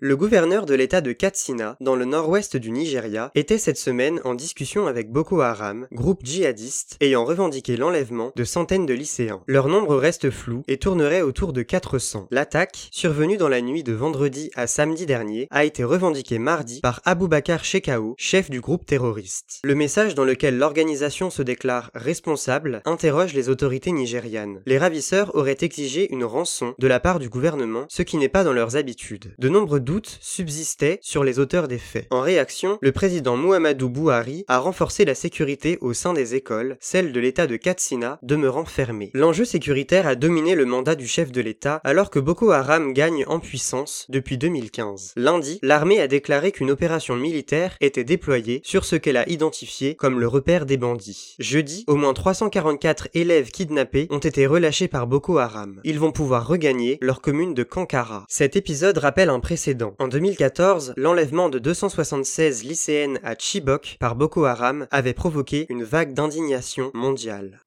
Le gouverneur de l'état de Katsina, dans le nord-ouest du Nigeria, était cette semaine en discussion avec Boko Haram, groupe djihadiste ayant revendiqué l'enlèvement de centaines de lycéens. Leur nombre reste flou et tournerait autour de 400. L'attaque, survenue dans la nuit de vendredi à samedi dernier, a été revendiquée mardi par Aboubakar Shekau, chef du groupe terroriste. Le message dans lequel l'organisation se déclare responsable interroge les autorités nigérianes. Les ravisseurs auraient exigé une rançon de la part du gouvernement, ce qui n'est pas dans leurs habitudes. De nombreux doutes subsistaient sur les auteurs des faits. En réaction, le président Muhammadu Buhari a renforcé la sécurité au sein des écoles, celle de l'état de Katsina demeurant fermée. L'enjeu sécuritaire a dominé le mandat du chef de l'état alors que Boko Haram gagne en puissance depuis 2015. Lundi, l'armée a déclaré qu'une opération militaire était déployée sur ce qu'elle a identifié comme le repère des bandits. Jeudi, au moins 344 élèves kidnappés ont été relâchés par Boko Haram. Ils vont pouvoir regagner leur commune de Kankara. Cet épisode rappelle un précédent en 2014, l'enlèvement de 276 lycéennes à Chibok par Boko Haram avait provoqué une vague d'indignation mondiale.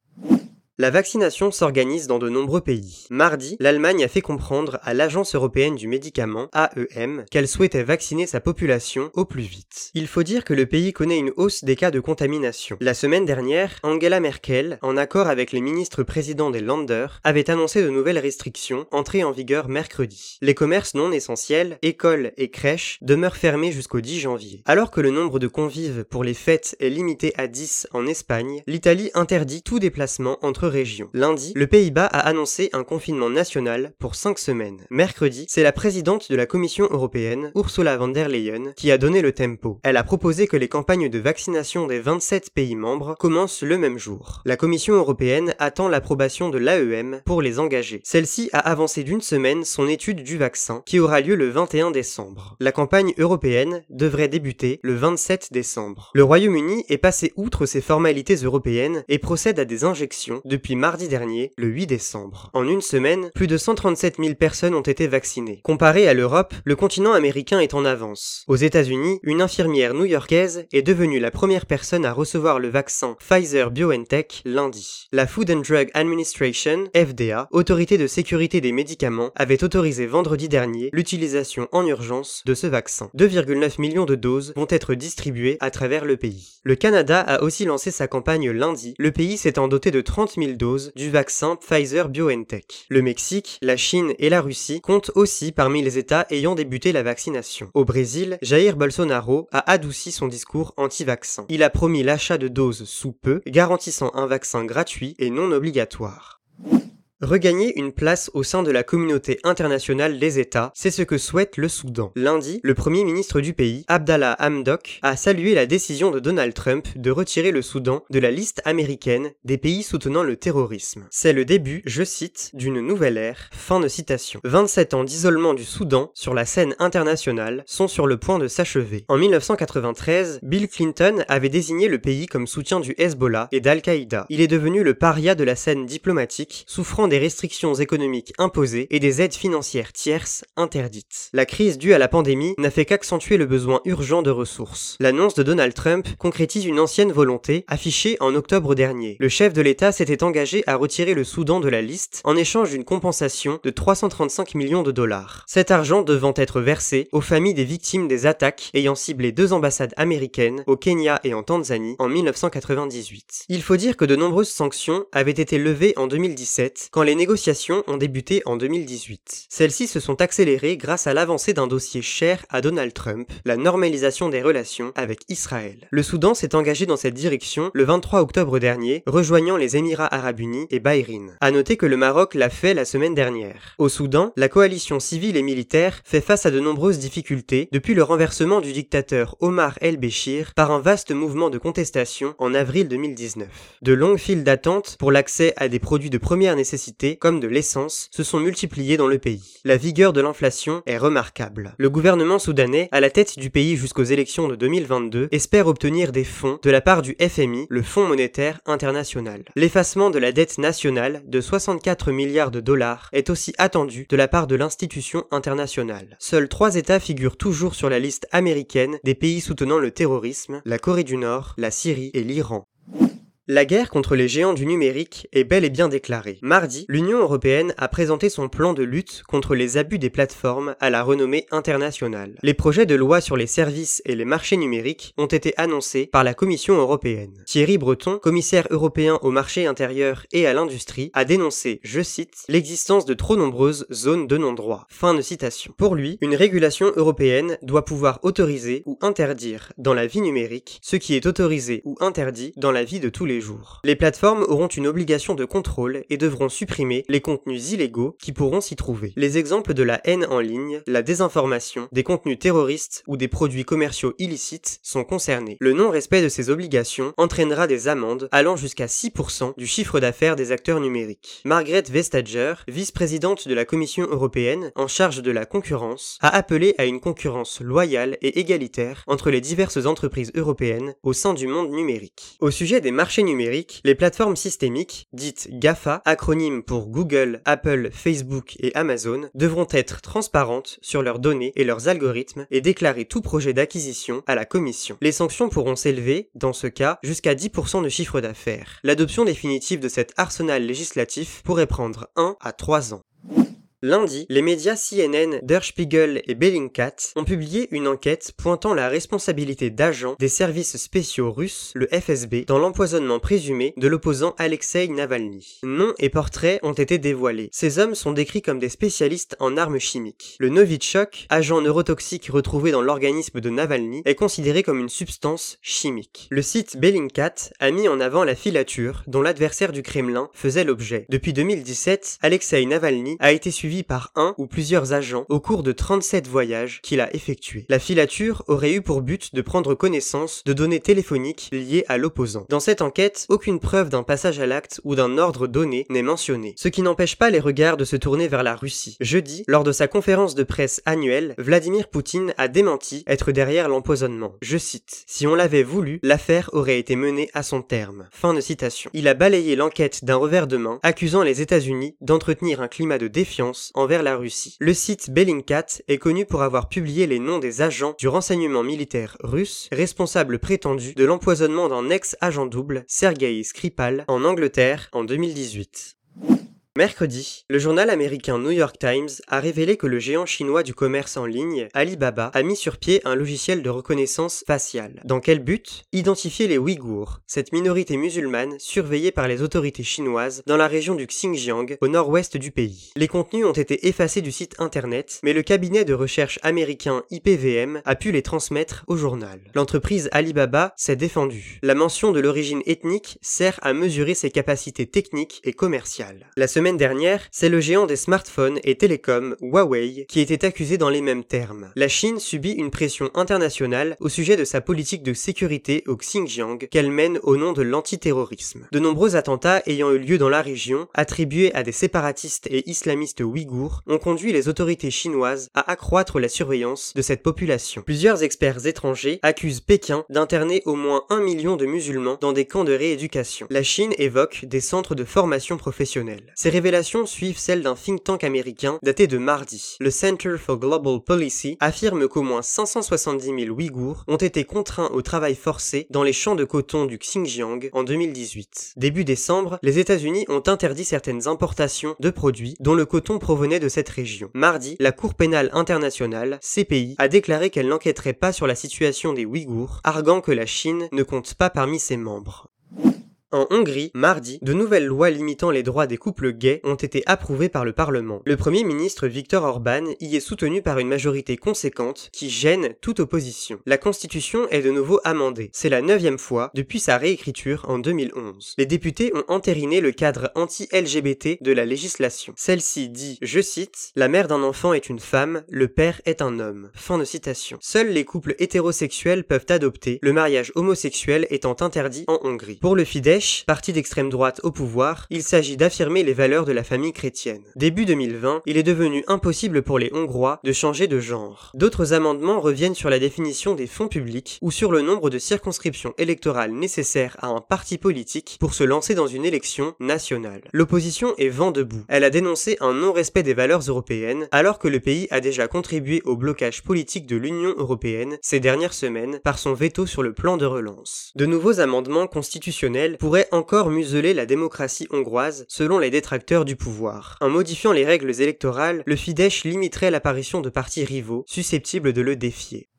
La vaccination s'organise dans de nombreux pays. Mardi, l'Allemagne a fait comprendre à l'Agence européenne du médicament, AEM, qu'elle souhaitait vacciner sa population au plus vite. Il faut dire que le pays connaît une hausse des cas de contamination. La semaine dernière, Angela Merkel, en accord avec les ministres présidents des Länder, avait annoncé de nouvelles restrictions entrées en vigueur mercredi. Les commerces non essentiels, écoles et crèches demeurent fermés jusqu'au 10 janvier. Alors que le nombre de convives pour les fêtes est limité à 10 en Espagne, l'Italie interdit tout déplacement entre Lundi, le Pays-Bas a annoncé un confinement national pour 5 semaines. Mercredi, c'est la présidente de la Commission européenne, Ursula von der Leyen, qui a donné le tempo. Elle a proposé que les campagnes de vaccination des 27 pays membres commencent le même jour. La Commission européenne attend l'approbation de l'AEM pour les engager. Celle-ci a avancé d'une semaine son étude du vaccin, qui aura lieu le 21 décembre. La campagne européenne devrait débuter le 27 décembre. Le Royaume-Uni est passé outre ses formalités européennes et procède à des injections depuis mardi dernier, le 8 décembre. En une semaine, plus de 137 000 personnes ont été vaccinées. Comparé à l'Europe, le continent américain est en avance. Aux États-Unis, une infirmière new-yorkaise est devenue la première personne à recevoir le vaccin Pfizer BioNTech lundi. La Food and Drug Administration, FDA, autorité de sécurité des médicaments, avait autorisé vendredi dernier l'utilisation en urgence de ce vaccin. 2,9 millions de doses vont être distribuées à travers le pays. Le Canada a aussi lancé sa campagne lundi, le pays s'étant doté de 30 000 du vaccin Pfizer BioNTech. Le Mexique, la Chine et la Russie comptent aussi parmi les États ayant débuté la vaccination. Au Brésil, Jair Bolsonaro a adouci son discours anti-vaccin. Il a promis l'achat de doses sous peu, garantissant un vaccin gratuit et non obligatoire. Regagner une place au sein de la communauté internationale des États, c'est ce que souhaite le Soudan. Lundi, le premier ministre du pays, Abdallah Hamdok, a salué la décision de Donald Trump de retirer le Soudan de la liste américaine des pays soutenant le terrorisme. C'est le début, je cite, d'une nouvelle ère. Fin de citation. 27 ans d'isolement du Soudan sur la scène internationale sont sur le point de s'achever. En 1993, Bill Clinton avait désigné le pays comme soutien du Hezbollah et d'Al-Qaïda. Il est devenu le paria de la scène diplomatique, souffrant des restrictions économiques imposées et des aides financières tierces interdites. La crise due à la pandémie n'a fait qu'accentuer le besoin urgent de ressources. L'annonce de Donald Trump concrétise une ancienne volonté affichée en octobre dernier. Le chef de l'État s'était engagé à retirer le Soudan de la liste en échange d'une compensation de 335 millions de dollars. Cet argent devant être versé aux familles des victimes des attaques ayant ciblé deux ambassades américaines au Kenya et en Tanzanie en 1998. Il faut dire que de nombreuses sanctions avaient été levées en 2017 quand les négociations ont débuté en 2018. Celles-ci se sont accélérées grâce à l'avancée d'un dossier cher à Donald Trump, la normalisation des relations avec Israël. Le Soudan s'est engagé dans cette direction le 23 octobre dernier, rejoignant les Émirats arabes unis et Bahreïn. À noter que le Maroc l'a fait la semaine dernière. Au Soudan, la coalition civile et militaire fait face à de nombreuses difficultés depuis le renversement du dictateur Omar el-Béchir par un vaste mouvement de contestation en avril 2019. De longues files d'attente pour l'accès à des produits de première nécessité comme de l'essence se sont multipliés dans le pays. La vigueur de l'inflation est remarquable. Le gouvernement soudanais, à la tête du pays jusqu'aux élections de 2022, espère obtenir des fonds de la part du FMI, le Fonds monétaire international. L'effacement de la dette nationale de 64 milliards de dollars est aussi attendu de la part de l'institution internationale. Seuls trois États figurent toujours sur la liste américaine des pays soutenant le terrorisme, la Corée du Nord, la Syrie et l'Iran. La guerre contre les géants du numérique est bel et bien déclarée. Mardi, l'Union européenne a présenté son plan de lutte contre les abus des plateformes à la renommée internationale. Les projets de loi sur les services et les marchés numériques ont été annoncés par la Commission européenne. Thierry Breton, commissaire européen au marché intérieur et à l'industrie, a dénoncé, je cite, l'existence de trop nombreuses zones de non-droit. Fin de citation. Pour lui, une régulation européenne doit pouvoir autoriser ou interdire dans la vie numérique ce qui est autorisé ou interdit dans la vie de tous les les plateformes auront une obligation de contrôle et devront supprimer les contenus illégaux qui pourront s'y trouver. Les exemples de la haine en ligne, la désinformation, des contenus terroristes ou des produits commerciaux illicites sont concernés. Le non-respect de ces obligations entraînera des amendes allant jusqu'à 6% du chiffre d'affaires des acteurs numériques. Margaret Vestager, vice-présidente de la Commission européenne en charge de la concurrence, a appelé à une concurrence loyale et égalitaire entre les diverses entreprises européennes au sein du monde numérique. Au sujet des marchés numérique, les plateformes systémiques, dites GAFA, acronyme pour Google, Apple, Facebook et Amazon, devront être transparentes sur leurs données et leurs algorithmes et déclarer tout projet d'acquisition à la commission. Les sanctions pourront s'élever, dans ce cas, jusqu'à 10% de chiffre d'affaires. L'adoption définitive de cet arsenal législatif pourrait prendre 1 à 3 ans. Lundi, les médias CNN, Der Spiegel et Bellingcat ont publié une enquête pointant la responsabilité d'agents des services spéciaux russes, le FSB, dans l'empoisonnement présumé de l'opposant Alexei Navalny. Noms et portraits ont été dévoilés. Ces hommes sont décrits comme des spécialistes en armes chimiques. Le Novichok, agent neurotoxique retrouvé dans l'organisme de Navalny, est considéré comme une substance chimique. Le site Bellingcat a mis en avant la filature dont l'adversaire du Kremlin faisait l'objet. Depuis 2017, Alexei Navalny a été suivi par un ou plusieurs agents au cours de 37 voyages qu'il a effectués. La filature aurait eu pour but de prendre connaissance de données téléphoniques liées à l'opposant. Dans cette enquête, aucune preuve d'un passage à l'acte ou d'un ordre donné n'est mentionnée, ce qui n'empêche pas les regards de se tourner vers la Russie. Jeudi, lors de sa conférence de presse annuelle, Vladimir Poutine a démenti être derrière l'empoisonnement. Je cite, Si on l'avait voulu, l'affaire aurait été menée à son terme. Fin de citation. Il a balayé l'enquête d'un revers de main, accusant les États-Unis d'entretenir un climat de défiance envers la Russie. Le site Bellingcat est connu pour avoir publié les noms des agents du renseignement militaire russe responsables prétendus de l'empoisonnement d'un ex-agent double, Sergei Skripal, en Angleterre en 2018. Mercredi, le journal américain New York Times a révélé que le géant chinois du commerce en ligne, Alibaba, a mis sur pied un logiciel de reconnaissance faciale. Dans quel but? Identifier les Ouïghours, cette minorité musulmane surveillée par les autorités chinoises dans la région du Xinjiang, au nord-ouest du pays. Les contenus ont été effacés du site internet, mais le cabinet de recherche américain IPVM a pu les transmettre au journal. L'entreprise Alibaba s'est défendue. La mention de l'origine ethnique sert à mesurer ses capacités techniques et commerciales. La semaine dernière, c'est le géant des smartphones et télécoms, Huawei, qui était accusé dans les mêmes termes. La Chine subit une pression internationale au sujet de sa politique de sécurité au Xinjiang qu'elle mène au nom de l'antiterrorisme. De nombreux attentats ayant eu lieu dans la région, attribués à des séparatistes et islamistes ouïghours, ont conduit les autorités chinoises à accroître la surveillance de cette population. Plusieurs experts étrangers accusent Pékin d'interner au moins un million de musulmans dans des camps de rééducation. La Chine évoque des centres de formation professionnelle révélations suivent celles d'un think tank américain daté de mardi. Le Center for Global Policy affirme qu'au moins 570 000 Ouïghours ont été contraints au travail forcé dans les champs de coton du Xinjiang en 2018. Début décembre, les États-Unis ont interdit certaines importations de produits dont le coton provenait de cette région. Mardi, la Cour pénale internationale, CPI, a déclaré qu'elle n'enquêterait pas sur la situation des Ouïghours, arguant que la Chine ne compte pas parmi ses membres. En Hongrie, mardi, de nouvelles lois limitant les droits des couples gays ont été approuvées par le Parlement. Le Premier ministre Viktor Orban y est soutenu par une majorité conséquente qui gêne toute opposition. La Constitution est de nouveau amendée. C'est la neuvième fois depuis sa réécriture en 2011. Les députés ont entériné le cadre anti-LGBT de la législation. Celle-ci dit, je cite, La mère d'un enfant est une femme, le père est un homme. Fin de citation. Seuls les couples hétérosexuels peuvent adopter, le mariage homosexuel étant interdit en Hongrie. Pour le Fidesz, Parti d'extrême droite au pouvoir, il s'agit d'affirmer les valeurs de la famille chrétienne. Début 2020, il est devenu impossible pour les Hongrois de changer de genre. D'autres amendements reviennent sur la définition des fonds publics ou sur le nombre de circonscriptions électorales nécessaires à un parti politique pour se lancer dans une élection nationale. L'opposition est vent debout. Elle a dénoncé un non-respect des valeurs européennes alors que le pays a déjà contribué au blocage politique de l'Union européenne ces dernières semaines par son veto sur le plan de relance. De nouveaux amendements constitutionnels pourraient encore museler la démocratie hongroise selon les détracteurs du pouvoir. En modifiant les règles électorales, le Fidesz limiterait l'apparition de partis rivaux susceptibles de le défier.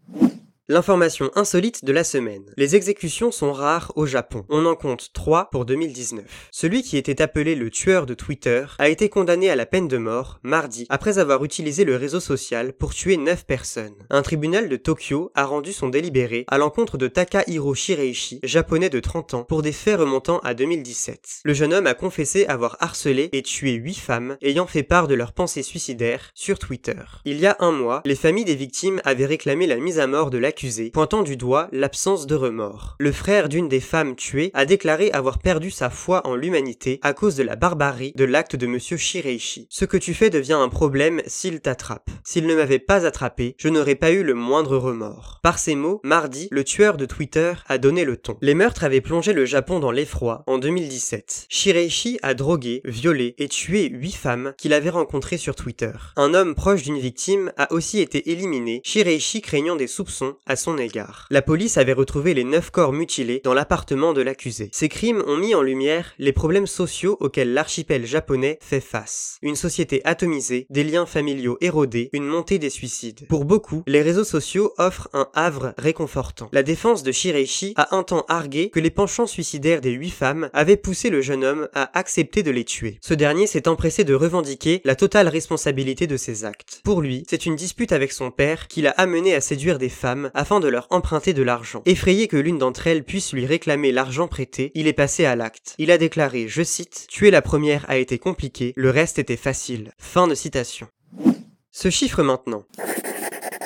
L'information insolite de la semaine. Les exécutions sont rares au Japon. On en compte 3 pour 2019. Celui qui était appelé le tueur de Twitter a été condamné à la peine de mort mardi après avoir utilisé le réseau social pour tuer 9 personnes. Un tribunal de Tokyo a rendu son délibéré à l'encontre de Takahiro Shireishi, japonais de 30 ans, pour des faits remontant à 2017. Le jeune homme a confessé avoir harcelé et tué 8 femmes ayant fait part de leurs pensées suicidaires sur Twitter. Il y a un mois, les familles des victimes avaient réclamé la mise à mort de l'accusé pointant du doigt l'absence de remords. Le frère d'une des femmes tuées a déclaré avoir perdu sa foi en l'humanité à cause de la barbarie de l'acte de monsieur Shireishi. Ce que tu fais devient un problème s'il t'attrape. S'il ne m'avait pas attrapé, je n'aurais pas eu le moindre remords. Par ces mots, mardi, le tueur de Twitter a donné le ton. Les meurtres avaient plongé le Japon dans l'effroi en 2017. Shireishi a drogué, violé et tué huit femmes qu'il avait rencontrées sur Twitter. Un homme proche d'une victime a aussi été éliminé, Shireishi craignant des soupçons à son égard. La police avait retrouvé les neuf corps mutilés dans l'appartement de l'accusé. Ces crimes ont mis en lumière les problèmes sociaux auxquels l'archipel japonais fait face. Une société atomisée, des liens familiaux érodés, une montée des suicides. Pour beaucoup, les réseaux sociaux offrent un havre réconfortant. La défense de Shireishi a un temps argué que les penchants suicidaires des huit femmes avaient poussé le jeune homme à accepter de les tuer. Ce dernier s'est empressé de revendiquer la totale responsabilité de ses actes. Pour lui, c'est une dispute avec son père qui l'a amené à séduire des femmes afin de leur emprunter de l'argent. Effrayé que l'une d'entre elles puisse lui réclamer l'argent prêté, il est passé à l'acte. Il a déclaré, je cite, Tuer la première a été compliqué, le reste était facile. Fin de citation. Ce chiffre maintenant.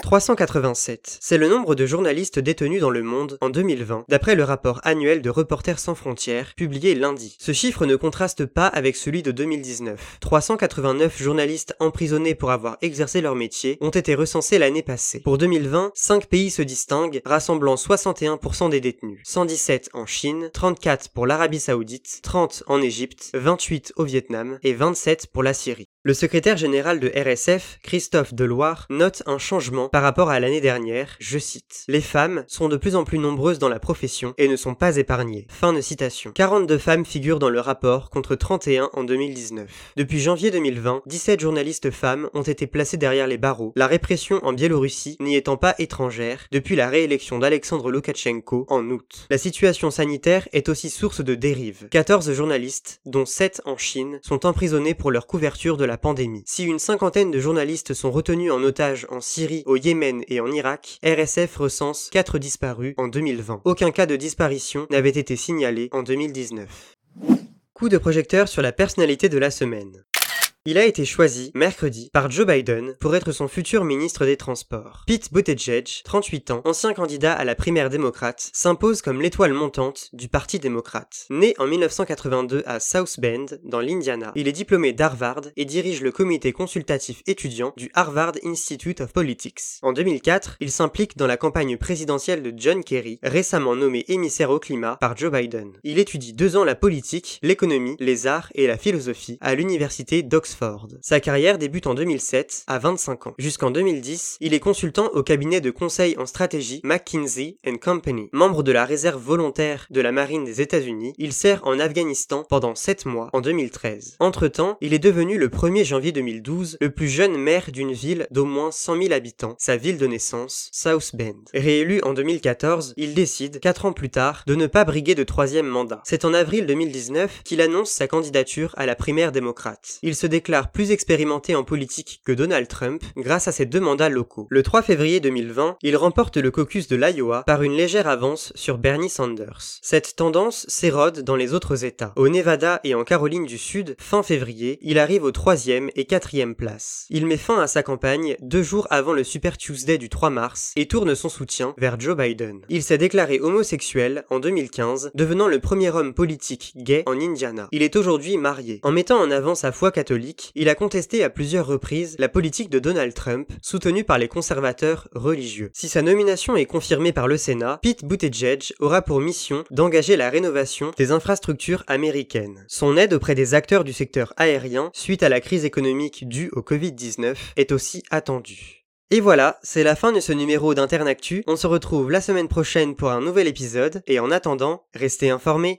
387. C'est le nombre de journalistes détenus dans le monde en 2020, d'après le rapport annuel de Reporters sans frontières, publié lundi. Ce chiffre ne contraste pas avec celui de 2019. 389 journalistes emprisonnés pour avoir exercé leur métier ont été recensés l'année passée. Pour 2020, 5 pays se distinguent, rassemblant 61% des détenus. 117 en Chine, 34 pour l'Arabie Saoudite, 30 en Égypte, 28 au Vietnam et 27 pour la Syrie. Le secrétaire général de RSF, Christophe Deloire, note un changement par rapport à l'année dernière, je cite. Les femmes sont de plus en plus nombreuses dans la profession et ne sont pas épargnées. Fin de citation. 42 femmes figurent dans le rapport contre 31 en 2019. Depuis janvier 2020, 17 journalistes femmes ont été placées derrière les barreaux, la répression en Biélorussie n'y étant pas étrangère depuis la réélection d'Alexandre Loukachenko en août. La situation sanitaire est aussi source de dérives. 14 journalistes, dont 7 en Chine, sont emprisonnés pour leur couverture de la pandémie. Si une cinquantaine de journalistes sont retenus en otage en Syrie, au Yémen et en Irak, RSF recense 4 disparus en 2020. Aucun cas de disparition n'avait été signalé en 2019. Coup de projecteur sur la personnalité de la semaine. Il a été choisi, mercredi, par Joe Biden pour être son futur ministre des Transports. Pete Buttigieg, 38 ans, ancien candidat à la primaire démocrate, s'impose comme l'étoile montante du Parti démocrate. Né en 1982 à South Bend, dans l'Indiana, il est diplômé d'Harvard et dirige le comité consultatif étudiant du Harvard Institute of Politics. En 2004, il s'implique dans la campagne présidentielle de John Kerry, récemment nommé émissaire au climat par Joe Biden. Il étudie deux ans la politique, l'économie, les arts et la philosophie à l'université d'Oxford sa carrière débute en 2007, à 25 ans. Jusqu'en 2010, il est consultant au cabinet de conseil en stratégie McKinsey Company. Membre de la réserve volontaire de la marine des États-Unis, il sert en Afghanistan pendant 7 mois en 2013. Entre-temps, il est devenu le 1er janvier 2012 le plus jeune maire d'une ville d'au moins 100 000 habitants, sa ville de naissance, South Bend. Réélu en 2014, il décide, 4 ans plus tard, de ne pas briguer de troisième mandat. C'est en avril 2019 qu'il annonce sa candidature à la primaire démocrate. Il se déclare déclare plus expérimenté en politique que Donald Trump grâce à ses deux mandats locaux. Le 3 février 2020, il remporte le caucus de l'Iowa par une légère avance sur Bernie Sanders. Cette tendance s'érode dans les autres États. Au Nevada et en Caroline du Sud, fin février, il arrive aux troisième et quatrième places. Il met fin à sa campagne deux jours avant le Super Tuesday du 3 mars et tourne son soutien vers Joe Biden. Il s'est déclaré homosexuel en 2015, devenant le premier homme politique gay en Indiana. Il est aujourd'hui marié. En mettant en avant sa foi catholique, il a contesté à plusieurs reprises la politique de Donald Trump, soutenue par les conservateurs religieux. Si sa nomination est confirmée par le Sénat, Pete Buttigieg aura pour mission d'engager la rénovation des infrastructures américaines. Son aide auprès des acteurs du secteur aérien, suite à la crise économique due au Covid-19, est aussi attendue. Et voilà, c'est la fin de ce numéro d'Internactu. On se retrouve la semaine prochaine pour un nouvel épisode, et en attendant, restez informés.